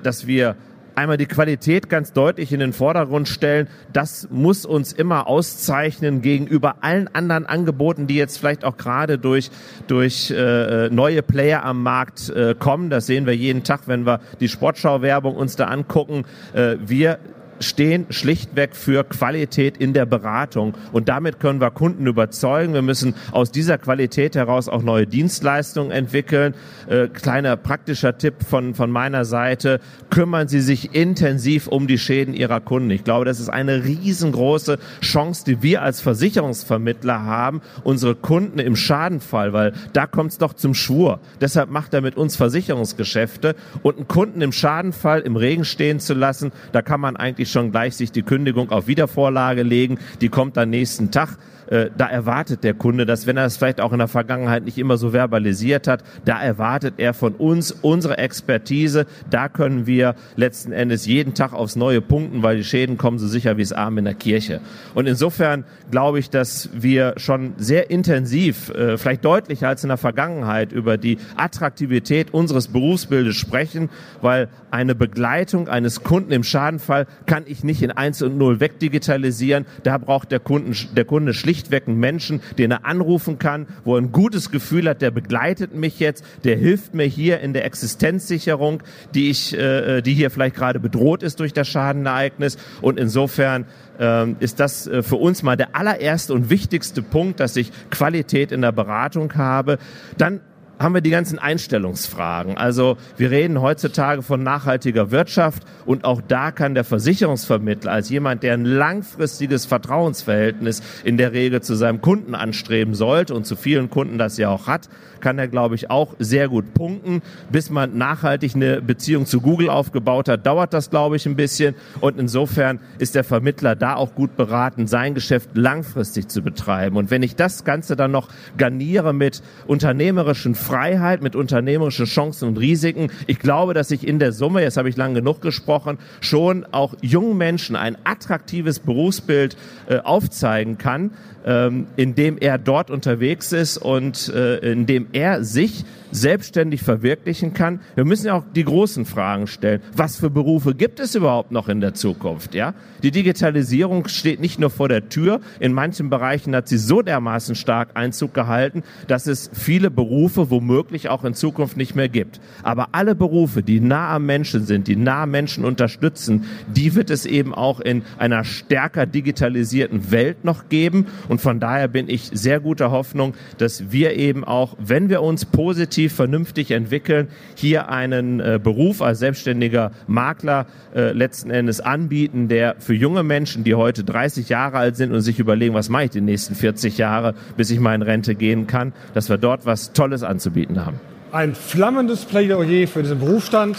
dass wir einmal die Qualität ganz deutlich in den Vordergrund stellen. Das muss uns immer auszeichnen gegenüber allen anderen Angeboten, die jetzt vielleicht auch gerade durch, durch äh, neue Player am Markt äh, kommen. Das sehen wir jeden Tag, wenn wir die Sportschau-Werbung uns da angucken. Äh, wir stehen schlichtweg für Qualität in der Beratung. Und damit können wir Kunden überzeugen. Wir müssen aus dieser Qualität heraus auch neue Dienstleistungen entwickeln. Äh, kleiner praktischer Tipp von, von meiner Seite. Kümmern Sie sich intensiv um die Schäden Ihrer Kunden. Ich glaube, das ist eine riesengroße Chance, die wir als Versicherungsvermittler haben, unsere Kunden im Schadenfall, weil da kommt es doch zum Schwur. Deshalb macht er mit uns Versicherungsgeschäfte und einen Kunden im Schadenfall im Regen stehen zu lassen, da kann man eigentlich schon gleich sich die Kündigung auf Wiedervorlage legen. Die kommt dann nächsten Tag. Äh, da erwartet der Kunde das, wenn er es vielleicht auch in der Vergangenheit nicht immer so verbalisiert hat, da erwartet er von uns unsere Expertise. Da können wir letzten Endes jeden Tag aufs Neue punkten, weil die Schäden kommen so sicher wie es Arm in der Kirche. Und insofern glaube ich, dass wir schon sehr intensiv, äh, vielleicht deutlicher als in der Vergangenheit, über die Attraktivität unseres Berufsbildes sprechen, weil eine Begleitung eines Kunden im Schadenfall kann ich nicht in eins und null wegdigitalisieren. Da braucht der, Kunden, der Kunde schlichtweg einen Menschen, den er anrufen kann, wo er ein gutes Gefühl hat, der begleitet mich jetzt, der hilft mir hier in der Existenzsicherung, die ich, äh, die hier vielleicht gerade bedroht ist durch das Schadenereignis. Und insofern ähm, ist das äh, für uns mal der allererste und wichtigste Punkt, dass ich Qualität in der Beratung habe. Dann haben wir die ganzen Einstellungsfragen. Also wir reden heutzutage von nachhaltiger Wirtschaft und auch da kann der Versicherungsvermittler als jemand, der ein langfristiges Vertrauensverhältnis in der Regel zu seinem Kunden anstreben sollte und zu vielen Kunden das ja auch hat, kann er, glaube ich, auch sehr gut punkten. Bis man nachhaltig eine Beziehung zu Google aufgebaut hat, dauert das, glaube ich, ein bisschen. Und insofern ist der Vermittler da auch gut beraten, sein Geschäft langfristig zu betreiben. Und wenn ich das Ganze dann noch garniere mit unternehmerischen Freiheit, mit unternehmerischen Chancen und Risiken. Ich glaube, dass ich in der Summe, jetzt habe ich lang genug gesprochen, schon auch jungen Menschen ein attraktives Berufsbild äh, aufzeigen kann, ähm, in dem er dort unterwegs ist und äh, in dem er sich selbstständig verwirklichen kann. Wir müssen ja auch die großen Fragen stellen. Was für Berufe gibt es überhaupt noch in der Zukunft? Ja, die Digitalisierung steht nicht nur vor der Tür. In manchen Bereichen hat sie so dermaßen stark Einzug gehalten, dass es viele Berufe womöglich auch in Zukunft nicht mehr gibt. Aber alle Berufe, die nah am Menschen sind, die nah Menschen unterstützen, die wird es eben auch in einer stärker digitalisierten Welt noch geben. Und von daher bin ich sehr guter Hoffnung, dass wir eben auch, wenn wir uns positiv vernünftig entwickeln, hier einen äh, Beruf als selbstständiger Makler äh, letzten Endes anbieten, der für junge Menschen, die heute 30 Jahre alt sind und sich überlegen, was mache ich die nächsten 40 Jahre, bis ich mal in Rente gehen kann, dass wir dort was Tolles anzubieten haben. Ein flammendes Plädoyer für diesen Berufsstand.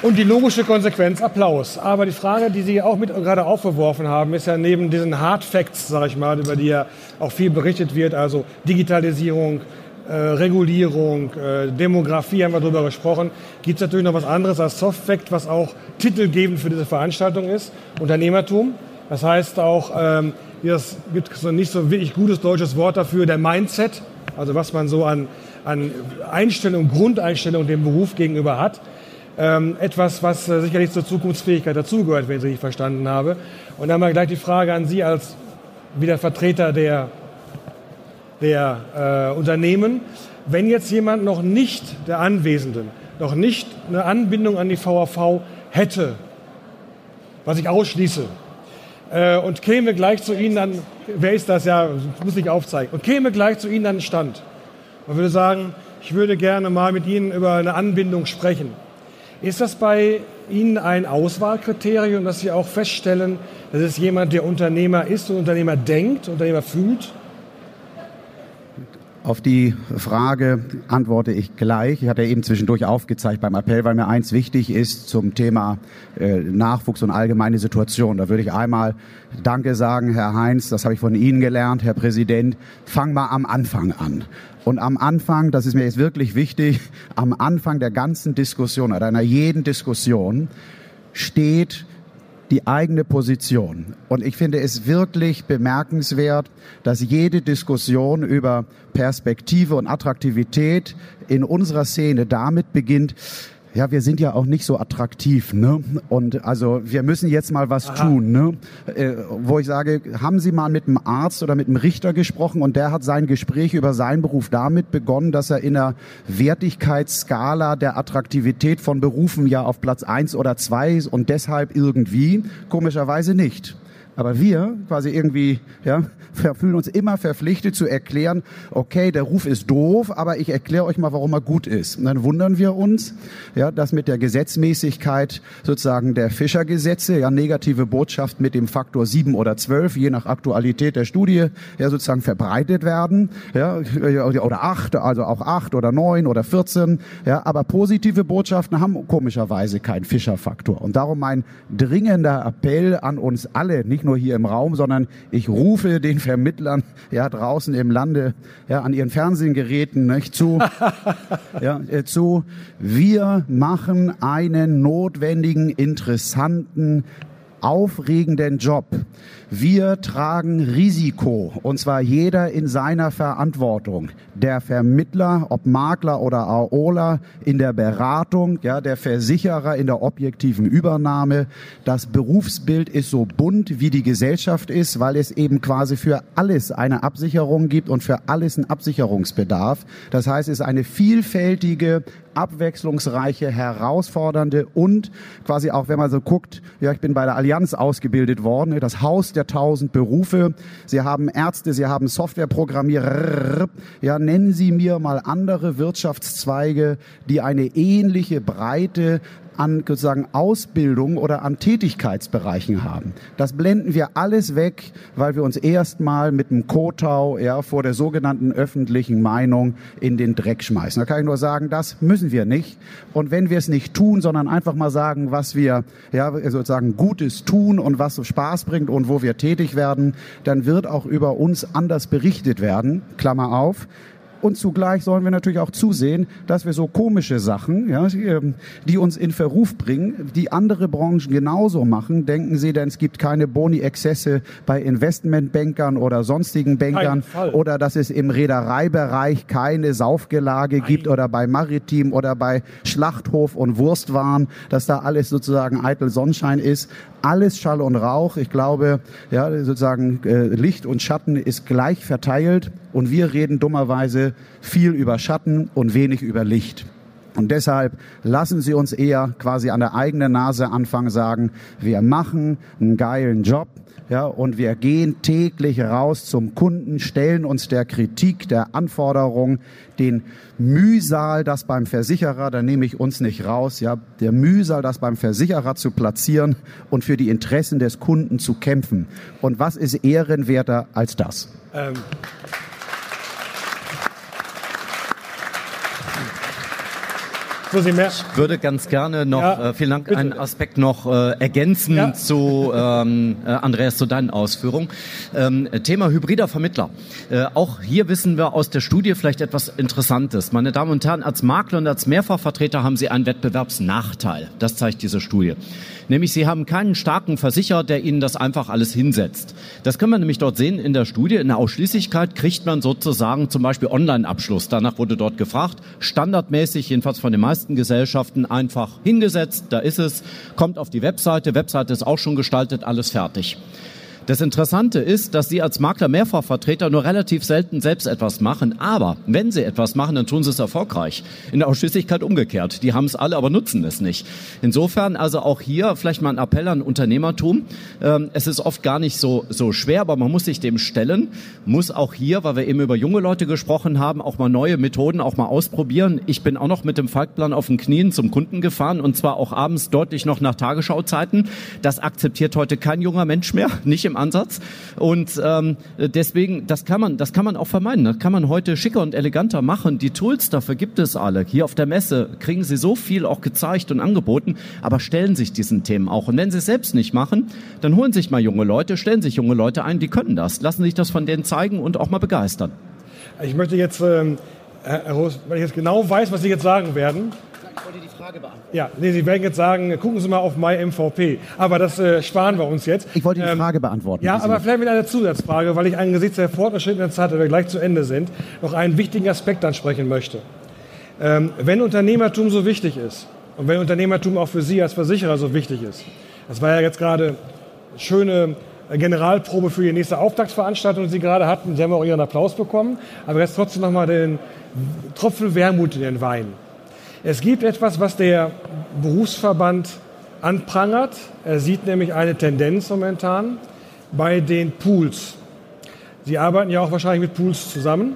Und die logische Konsequenz, Applaus. Aber die Frage, die Sie auch mit gerade aufgeworfen haben, ist ja neben diesen Hard Facts, sage ich mal, über die ja auch viel berichtet wird, also Digitalisierung, äh, Regulierung, äh, Demografie haben wir darüber gesprochen, gibt es natürlich noch was anderes als Soft Fact, was auch titelgebend für diese Veranstaltung ist, Unternehmertum. Das heißt auch, ähm, es gibt so nicht so wirklich gutes deutsches Wort dafür, der Mindset, also was man so an, an Einstellung, Grundeinstellung dem Beruf gegenüber hat. Ähm, etwas, was äh, sicherlich zur Zukunftsfähigkeit dazugehört, wenn ich es richtig verstanden habe. Und dann mal gleich die Frage an Sie als wieder Vertreter der, der äh, Unternehmen. Wenn jetzt jemand noch nicht, der Anwesenden, noch nicht eine Anbindung an die VAV hätte, was ich ausschließe, äh, und käme gleich zu Ihnen dann, wer ist das ja, muss ich aufzeigen, und käme gleich zu Ihnen an den Stand und würde sagen, ich würde gerne mal mit Ihnen über eine Anbindung sprechen ist das bei Ihnen ein Auswahlkriterium, dass Sie auch feststellen, dass es jemand, der Unternehmer ist und Unternehmer denkt, Unternehmer fühlt? Auf die Frage antworte ich gleich. Ich hatte eben zwischendurch aufgezeigt beim Appell, weil mir eins wichtig ist zum Thema äh, Nachwuchs und allgemeine Situation. Da würde ich einmal Danke sagen, Herr Heinz, das habe ich von Ihnen gelernt, Herr Präsident. Fang mal am Anfang an. Und am Anfang, das ist mir jetzt wirklich wichtig, am Anfang der ganzen Diskussion, oder einer jeden Diskussion, steht die eigene Position. Und ich finde es wirklich bemerkenswert, dass jede Diskussion über Perspektive und Attraktivität in unserer Szene damit beginnt, ja, wir sind ja auch nicht so attraktiv, ne? Und also wir müssen jetzt mal was Aha. tun, ne? Äh, wo ich sage, haben Sie mal mit einem Arzt oder mit einem Richter gesprochen und der hat sein Gespräch über seinen Beruf damit begonnen, dass er in der Wertigkeitsskala der Attraktivität von Berufen ja auf Platz eins oder zwei ist und deshalb irgendwie komischerweise nicht. Aber wir quasi irgendwie, ja, fühlen uns immer verpflichtet zu erklären, okay, der Ruf ist doof, aber ich erkläre euch mal, warum er gut ist. Und dann wundern wir uns, ja, dass mit der Gesetzmäßigkeit sozusagen der Fischergesetze, ja, negative Botschaft mit dem Faktor sieben oder zwölf, je nach Aktualität der Studie, ja, sozusagen verbreitet werden, ja, oder acht, also auch acht oder neun oder vierzehn, ja, aber positive Botschaften haben komischerweise keinen Fischerfaktor. Und darum mein dringender Appell an uns alle, nicht hier im Raum, sondern ich rufe den Vermittlern ja draußen im Lande ja an ihren Fernsehgeräten nicht, zu (laughs) ja, äh, zu wir machen einen notwendigen interessanten aufregenden Job. Wir tragen Risiko, und zwar jeder in seiner Verantwortung. Der Vermittler, ob Makler oder Aola, in der Beratung, ja, der Versicherer in der objektiven Übernahme. Das Berufsbild ist so bunt, wie die Gesellschaft ist, weil es eben quasi für alles eine Absicherung gibt und für alles einen Absicherungsbedarf. Das heißt, es ist eine vielfältige, abwechslungsreiche, herausfordernde und quasi auch, wenn man so guckt, ja, ich bin bei der Allianz ausgebildet worden, das Haus der tausend Berufe. Sie haben Ärzte, Sie haben Softwareprogrammierer. Ja, nennen Sie mir mal andere Wirtschaftszweige, die eine ähnliche Breite an sozusagen Ausbildung oder an Tätigkeitsbereichen haben. Das blenden wir alles weg, weil wir uns erstmal mit dem Kotau ja, vor der sogenannten öffentlichen Meinung in den Dreck schmeißen. Da kann ich nur sagen, das müssen wir nicht. Und wenn wir es nicht tun, sondern einfach mal sagen, was wir ja, sozusagen Gutes tun und was so Spaß bringt und wo wir tätig werden, dann wird auch über uns anders berichtet werden. Klammer auf Und zugleich sollen wir natürlich auch zusehen, dass wir so komische Sachen, ja, ähm, die uns in Verruf bringen, die andere Branchen genauso machen. Denken Sie, denn es gibt keine Boni-Exzesse bei Investmentbankern oder sonstigen Bankern oder dass es im Reedereibereich keine Saufgelage Nein. gibt oder bei Maritim oder bei Schlachthof und Wurstwaren, dass da alles sozusagen eitel Sonnenschein ist. Alles Schall und Rauch. Ich glaube, ja, sozusagen äh, Licht und Schatten ist gleich verteilt und wir reden dummerweise viel über Schatten und wenig über Licht. Und deshalb lassen Sie uns eher quasi an der eigenen Nase anfangen sagen, wir machen einen geilen Job, ja, und wir gehen täglich raus zum Kunden, stellen uns der Kritik, der Anforderung, den Mühsal, das beim Versicherer, da nehme ich uns nicht raus, ja, der Mühsal, das beim Versicherer zu platzieren und für die Interessen des Kunden zu kämpfen. Und was ist ehrenwerter als das? Ähm. So, Sie mehr. Ich würde ganz gerne noch, ja, äh, vielen Dank, bitte. einen Aspekt noch äh, ergänzen ja. zu ähm, äh, Andreas, zu deinen Ausführungen. Ähm, Thema hybrider Vermittler. Äh, auch hier wissen wir aus der Studie vielleicht etwas Interessantes. Meine Damen und Herren, als Makler und als Mehrfachvertreter haben Sie einen Wettbewerbsnachteil. Das zeigt diese Studie. Nämlich Sie haben keinen starken Versicherer, der Ihnen das einfach alles hinsetzt. Das können wir nämlich dort sehen in der Studie. In der Ausschließlichkeit kriegt man sozusagen zum Beispiel Online-Abschluss. Danach wurde dort gefragt. Standardmäßig, jedenfalls von den meisten Gesellschaften, einfach hingesetzt. Da ist es. Kommt auf die Webseite. Webseite ist auch schon gestaltet. Alles fertig. Das Interessante ist, dass Sie als Makler Mehrfachvertreter nur relativ selten selbst etwas machen. Aber wenn Sie etwas machen, dann tun Sie es erfolgreich. In der Ausschließlichkeit umgekehrt. Die haben es alle, aber nutzen es nicht. Insofern also auch hier vielleicht mal ein Appell an Unternehmertum. Ähm, es ist oft gar nicht so, so schwer, aber man muss sich dem stellen. Muss auch hier, weil wir eben über junge Leute gesprochen haben, auch mal neue Methoden auch mal ausprobieren. Ich bin auch noch mit dem Falkplan auf den Knien zum Kunden gefahren und zwar auch abends deutlich noch nach Tagesschauzeiten. Das akzeptiert heute kein junger Mensch mehr. Nicht im Ansatz. Und ähm, deswegen, das kann man, das kann man auch vermeiden. Das kann man heute schicker und eleganter machen. Die Tools dafür gibt es alle. Hier auf der Messe kriegen Sie so viel auch gezeigt und angeboten, aber stellen sich diesen Themen auch. Und wenn Sie es selbst nicht machen, dann holen sich mal junge Leute, stellen sich junge Leute ein, die können das. Lassen sich das von denen zeigen und auch mal begeistern. Ich möchte jetzt, ähm, Herr Roos, weil ich jetzt genau weiß, was Sie jetzt sagen werden, Frage beantworten. Ja, nee, Sie werden jetzt sagen, gucken Sie mal auf MyMVP. Aber das äh, sparen wir uns jetzt. Ich wollte die ähm, Frage beantworten. Ja, aber vielleicht mit einer Zusatzfrage, weil ich angesichts der fortgeschrittenen Zeit, die wir gleich zu Ende sind, noch einen wichtigen Aspekt ansprechen möchte. Ähm, wenn Unternehmertum so wichtig ist und wenn Unternehmertum auch für Sie als Versicherer so wichtig ist, das war ja jetzt gerade schöne Generalprobe für die nächste Auftaktsveranstaltung, die Sie gerade hatten. Sie haben auch Ihren Applaus bekommen. Aber jetzt trotzdem nochmal den Tropfen Wermut in den Wein. Es gibt etwas, was der Berufsverband anprangert. Er sieht nämlich eine Tendenz momentan bei den Pools. Sie arbeiten ja auch wahrscheinlich mit Pools zusammen.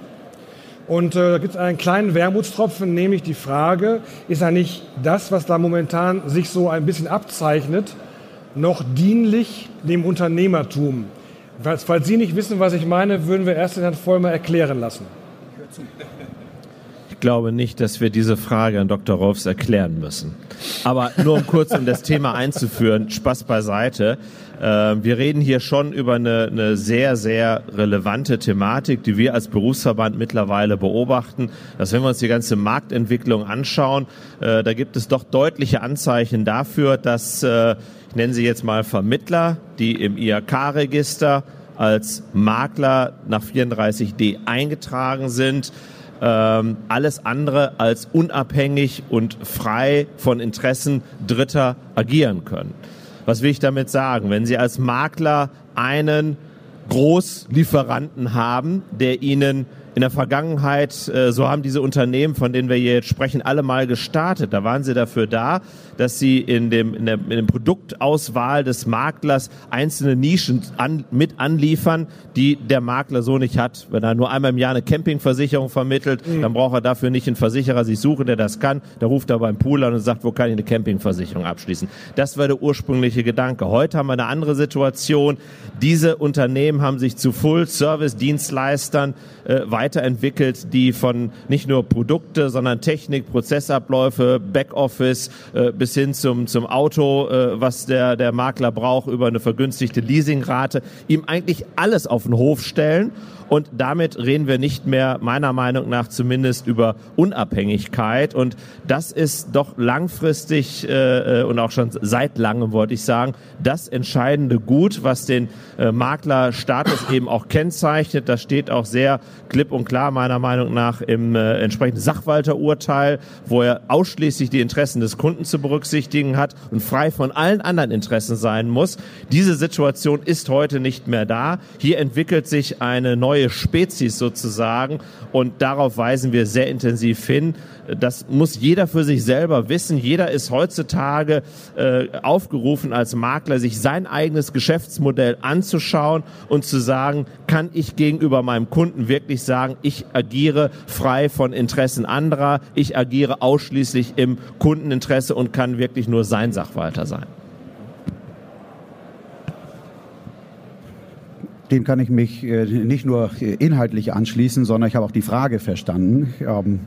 Und äh, da gibt es einen kleinen Wermutstropfen, nämlich die Frage, ist eigentlich das, was da momentan sich so ein bisschen abzeichnet, noch dienlich dem Unternehmertum? Falls, falls Sie nicht wissen, was ich meine, würden wir erst den Herrn Vollmer erklären lassen. Ich höre zu glaube nicht, dass wir diese Frage an Dr. Rolfs erklären müssen. Aber nur um kurz um das Thema einzuführen, Spaß beiseite. Ähm, wir reden hier schon über eine, eine sehr, sehr relevante Thematik, die wir als Berufsverband mittlerweile beobachten. Dass wenn wir uns die ganze Marktentwicklung anschauen, äh, da gibt es doch deutliche Anzeichen dafür, dass, äh, ich nenne sie jetzt mal Vermittler, die im IHK-Register als Makler nach 34d eingetragen sind, ähm, alles andere als unabhängig und frei von Interessen Dritter agieren können. Was will ich damit sagen? Wenn Sie als Makler einen Großlieferanten haben, der Ihnen in der Vergangenheit, äh, so haben diese Unternehmen, von denen wir hier jetzt sprechen, alle mal gestartet. Da waren sie dafür da, dass sie in dem, in der, in dem Produktauswahl des Maklers einzelne Nischen an, mit anliefern, die der Makler so nicht hat. Wenn er nur einmal im Jahr eine Campingversicherung vermittelt, mhm. dann braucht er dafür nicht einen Versicherer sich suchen, der das kann. Da ruft er beim Pool an und sagt, wo kann ich eine Campingversicherung abschließen? Das war der ursprüngliche Gedanke. Heute haben wir eine andere Situation. Diese Unternehmen haben sich zu Full-Service-Dienstleistern äh, weiterentwickelt, die von nicht nur Produkte, sondern Technik, Prozessabläufe, Backoffice äh, bis hin zum, zum Auto, äh, was der, der Makler braucht, über eine vergünstigte Leasingrate, ihm eigentlich alles auf den Hof stellen Und damit reden wir nicht mehr, meiner Meinung nach zumindest, über Unabhängigkeit. Und das ist doch langfristig äh, und auch schon seit langem, wollte ich sagen, das entscheidende Gut, was den äh, Maklerstatus (coughs) eben auch kennzeichnet. Das steht auch sehr klipp und klar meiner Meinung nach im äh, entsprechenden Sachwalterurteil, wo er ausschließlich die Interessen des Kunden zu berücksichtigen hat und frei von allen anderen Interessen sein muss. Diese Situation ist heute nicht mehr da. Hier entwickelt sich eine neue Spezies sozusagen und darauf weisen wir sehr intensiv hin. Das muss jeder für sich selber wissen. Jeder ist heutzutage äh, aufgerufen als Makler, sich sein eigenes Geschäftsmodell anzuschauen und zu sagen, kann ich gegenüber meinem Kunden wirklich sagen, ich agiere frei von Interessen anderer, ich agiere ausschließlich im Kundeninteresse und kann wirklich nur sein Sachwalter sein. Dem kann ich mich äh, nicht nur inhaltlich anschließen, sondern ich habe auch die Frage verstanden. Ähm,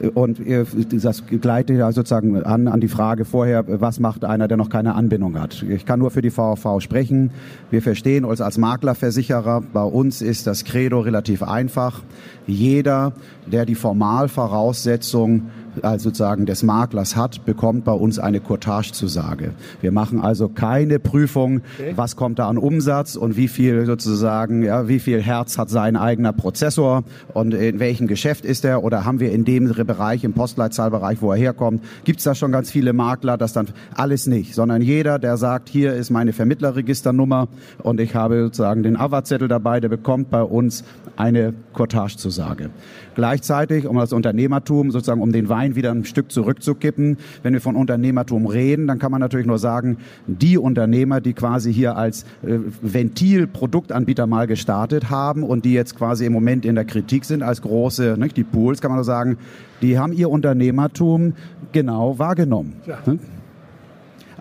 (laughs) und äh, das gleitet ja sozusagen an, an die Frage vorher, was macht einer, der noch keine Anbindung hat? Ich kann nur für die VV sprechen. Wir verstehen uns als Maklerversicherer. Bei uns ist das Credo relativ einfach. Jeder, der die Formalvoraussetzung also sozusagen des Maklers hat, bekommt bei uns eine Courtage-Zusage. Wir machen also keine Prüfung, okay. was kommt da an Umsatz und wie viel sozusagen, ja, wie viel Herz hat sein eigener Prozessor und in welchem Geschäft ist er oder haben wir in dem Bereich, im Postleitzahlbereich, wo er herkommt, gibt es da schon ganz viele Makler, das dann alles nicht, sondern jeder, der sagt, hier ist meine Vermittlerregisternummer und ich habe sozusagen den AVA-Zettel dabei, der bekommt bei uns eine Courtage-Zusage. Gleichzeitig, um das Unternehmertum, sozusagen um den Wein wieder ein Stück zurückzukippen, wenn wir von Unternehmertum reden, dann kann man natürlich nur sagen, die Unternehmer, die quasi hier als äh, Ventil-Produktanbieter mal gestartet haben und die jetzt quasi im Moment in der Kritik sind als große, nicht, die Pools, kann man nur sagen, die haben ihr Unternehmertum genau wahrgenommen. Ja. Ne?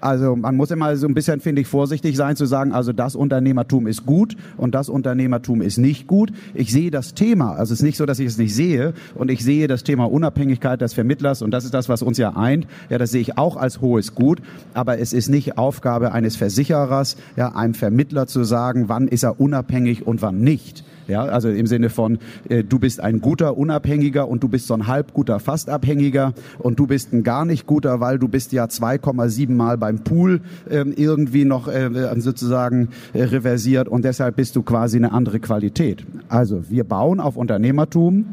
Also man muss immer so ein bisschen, finde ich, vorsichtig sein zu sagen, also das Unternehmertum ist gut und das Unternehmertum ist nicht gut. Ich sehe das Thema. Also es ist nicht so, dass ich es nicht sehe und ich sehe das Thema Unabhängigkeit des Vermittlers und das ist das, was uns ja eint. Ja, das sehe ich auch als hohes Gut, aber es ist nicht Aufgabe eines Versicherers, ja, einem Vermittler zu sagen, wann ist er unabhängig und wann nicht. Ja, also im Sinne von, äh, du bist ein guter Unabhängiger und du bist so ein halb guter Fastabhängiger und du bist ein gar nicht guter, weil du bist ja 2,7 Mal beim Pool äh, irgendwie noch äh, sozusagen äh, reversiert und deshalb bist du quasi eine andere Qualität. Also wir bauen auf Unternehmertum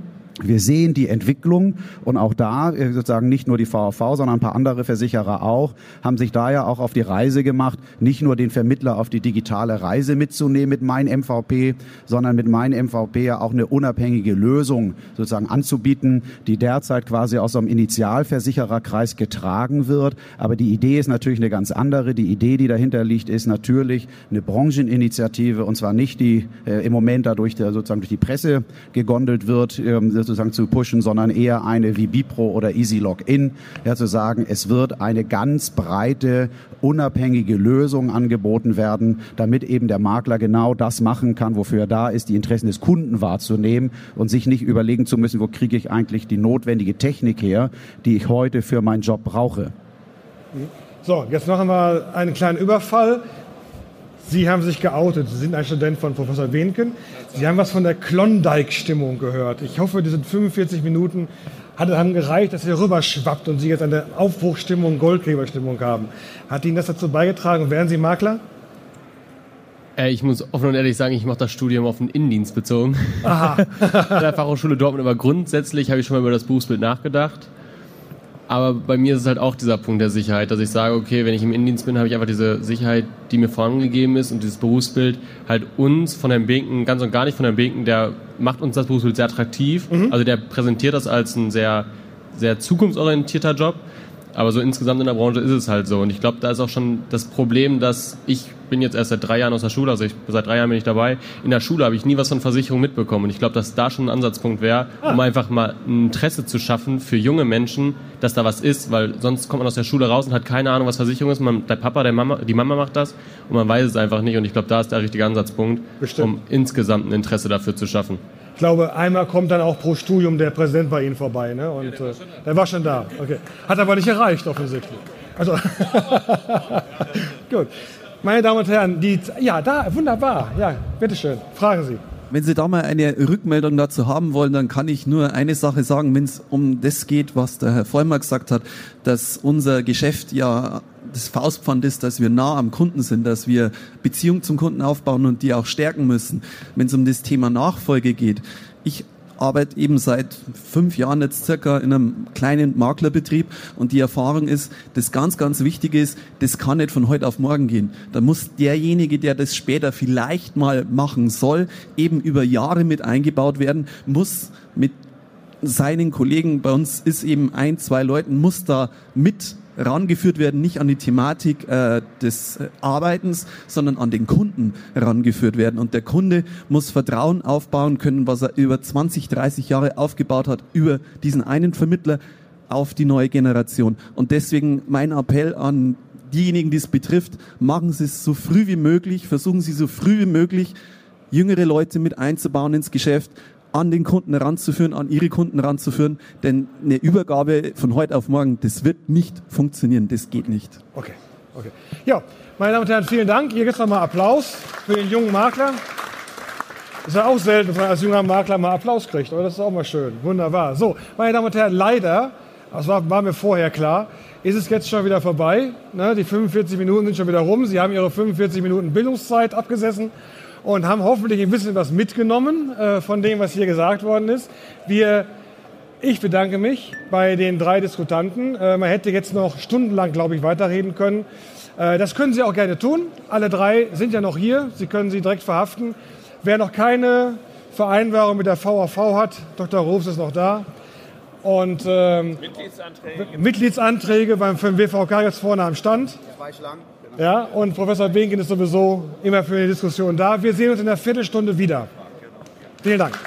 wir sehen die Entwicklung und auch da äh, sozusagen nicht nur die VV, sondern ein paar andere Versicherer auch, haben sich da ja auch auf die Reise gemacht, nicht nur den Vermittler auf die digitale Reise mitzunehmen mit mein MVP, sondern mit mein MVP ja auch eine unabhängige Lösung sozusagen anzubieten, die derzeit quasi aus so einem Initialversichererkreis getragen wird. Aber die Idee ist natürlich eine ganz andere. Die Idee, die dahinter liegt, ist natürlich eine Brancheninitiative und zwar nicht die äh, im Moment dadurch der, sozusagen durch die Presse gegondelt wird, ähm, sozusagen zu pushen, sondern eher eine wie Bipro oder Easy Login, ja, zu sagen, es wird eine ganz breite, unabhängige Lösung angeboten werden, damit eben der Makler genau das machen kann, wofür er da ist, die Interessen des Kunden wahrzunehmen und sich nicht überlegen zu müssen, wo kriege ich eigentlich die notwendige Technik her, die ich heute für meinen Job brauche. So, jetzt machen wir einen kleinen Überfall. Sie haben sich geoutet. Sie sind ein Student von Professor Wenken. Sie haben was von der Klondike-Stimmung gehört. Ich hoffe, diese 45 Minuten haben gereicht, dass ihr rüberschwappt und Sie jetzt eine Aufbruchstimmung, Goldgräberstimmung haben. Hat Ihnen das dazu beigetragen? Wären Sie Makler? Äh, ich muss offen und ehrlich sagen, ich mache das Studium auf den Innendienst bezogen. Aha. (laughs) An der Fachhochschule Dortmund, aber grundsätzlich habe ich schon mal über das Berufsbild nachgedacht. Aber bei mir ist es halt auch dieser Punkt der Sicherheit, dass ich sage, okay, wenn ich im Innendienst bin, habe ich einfach diese Sicherheit, die mir vorangegeben ist und dieses Berufsbild halt uns von Herrn Binken, ganz und gar nicht von Herrn Binken, der macht uns das Berufsbild sehr attraktiv. Mhm. Also der präsentiert das als ein sehr, sehr zukunftsorientierter Job. Aber so insgesamt in der Branche ist es halt so. Und ich glaube, da ist auch schon das Problem, dass ich bin jetzt erst seit drei Jahren aus der Schule, also ich, seit drei Jahren bin ich dabei. In der Schule habe ich nie was von Versicherung mitbekommen. Und ich glaube, dass da schon ein Ansatzpunkt wäre, ah. um einfach mal ein Interesse zu schaffen für junge Menschen, dass da was ist, weil sonst kommt man aus der Schule raus und hat keine Ahnung, was Versicherung ist. Man, der Papa, der Mama, die Mama macht das und man weiß es einfach nicht. Und ich glaube, da ist der richtige Ansatzpunkt, Bestimmt. um insgesamt ein Interesse dafür zu schaffen. Ich glaube, einmal kommt dann auch pro Studium der Präsident bei Ihnen vorbei. Ne? Und, ja, der, war äh, der war schon da. Okay. Hat aber nicht erreicht, offensichtlich. Also, (laughs) gut. Meine Damen und Herren, die, ja, da, wunderbar. Ja, bitteschön, fragen Sie. Wenn Sie da mal eine Rückmeldung dazu haben wollen, dann kann ich nur eine Sache sagen, wenn es um das geht, was der Herr Vollmer gesagt hat, dass unser Geschäft ja das Faustpfand ist, dass wir nah am Kunden sind, dass wir Beziehung zum Kunden aufbauen und die auch stärken müssen. Wenn es um das Thema Nachfolge geht, ich arbeite eben seit fünf Jahren jetzt circa in einem kleinen Maklerbetrieb und die Erfahrung ist, das ganz, ganz Wichtige ist, das kann nicht von heute auf morgen gehen. Da muss derjenige, der das später vielleicht mal machen soll, eben über Jahre mit eingebaut werden, muss mit seinen Kollegen, bei uns ist eben ein, zwei Leuten, muss da mit rangeführt werden, nicht an die Thematik äh, des äh, Arbeitens, sondern an den Kunden rangeführt werden. Und der Kunde muss Vertrauen aufbauen können, was er über 20, 30 Jahre aufgebaut hat, über diesen einen Vermittler auf die neue Generation. Und deswegen mein Appell an diejenigen, die es betrifft, machen Sie es so früh wie möglich, versuchen Sie so früh wie möglich, jüngere Leute mit einzubauen ins Geschäft, an den Kunden ranzuführen, an ihre Kunden ranzuführen. Denn eine Übergabe von heute auf morgen, das wird nicht funktionieren. Das geht nicht. Okay, okay. Ja, meine Damen und Herren, vielen Dank. Hier gibt es nochmal Applaus für den jungen Makler. Ist ja auch selten, dass man als junger Makler mal Applaus kriegt, aber das ist auch mal schön. Wunderbar. So, meine Damen und Herren, leider, das war, war mir vorher klar, ist es jetzt schon wieder vorbei. Ne? Die 45 Minuten sind schon wieder rum. Sie haben Ihre 45 Minuten Bildungszeit abgesessen und haben hoffentlich ein bisschen was mitgenommen äh, von dem, was hier gesagt worden ist. Wir, ich bedanke mich bei den drei Diskutanten. Äh, man hätte jetzt noch stundenlang, glaube ich, weiterreden können. Äh, das können Sie auch gerne tun. Alle drei sind ja noch hier. Sie können sie direkt verhaften. Wer noch keine Vereinbarung mit der VAV hat, Dr. Rufs ist noch da. Und ähm, Mitgliedsanträge. Mitgliedsanträge beim, für den WVK jetzt vorne am Stand. Zwei Schlangen. Ja, und Professor Binken ist sowieso immer für die Diskussion da. Wir sehen uns in einer Viertelstunde wieder. Vielen Dank.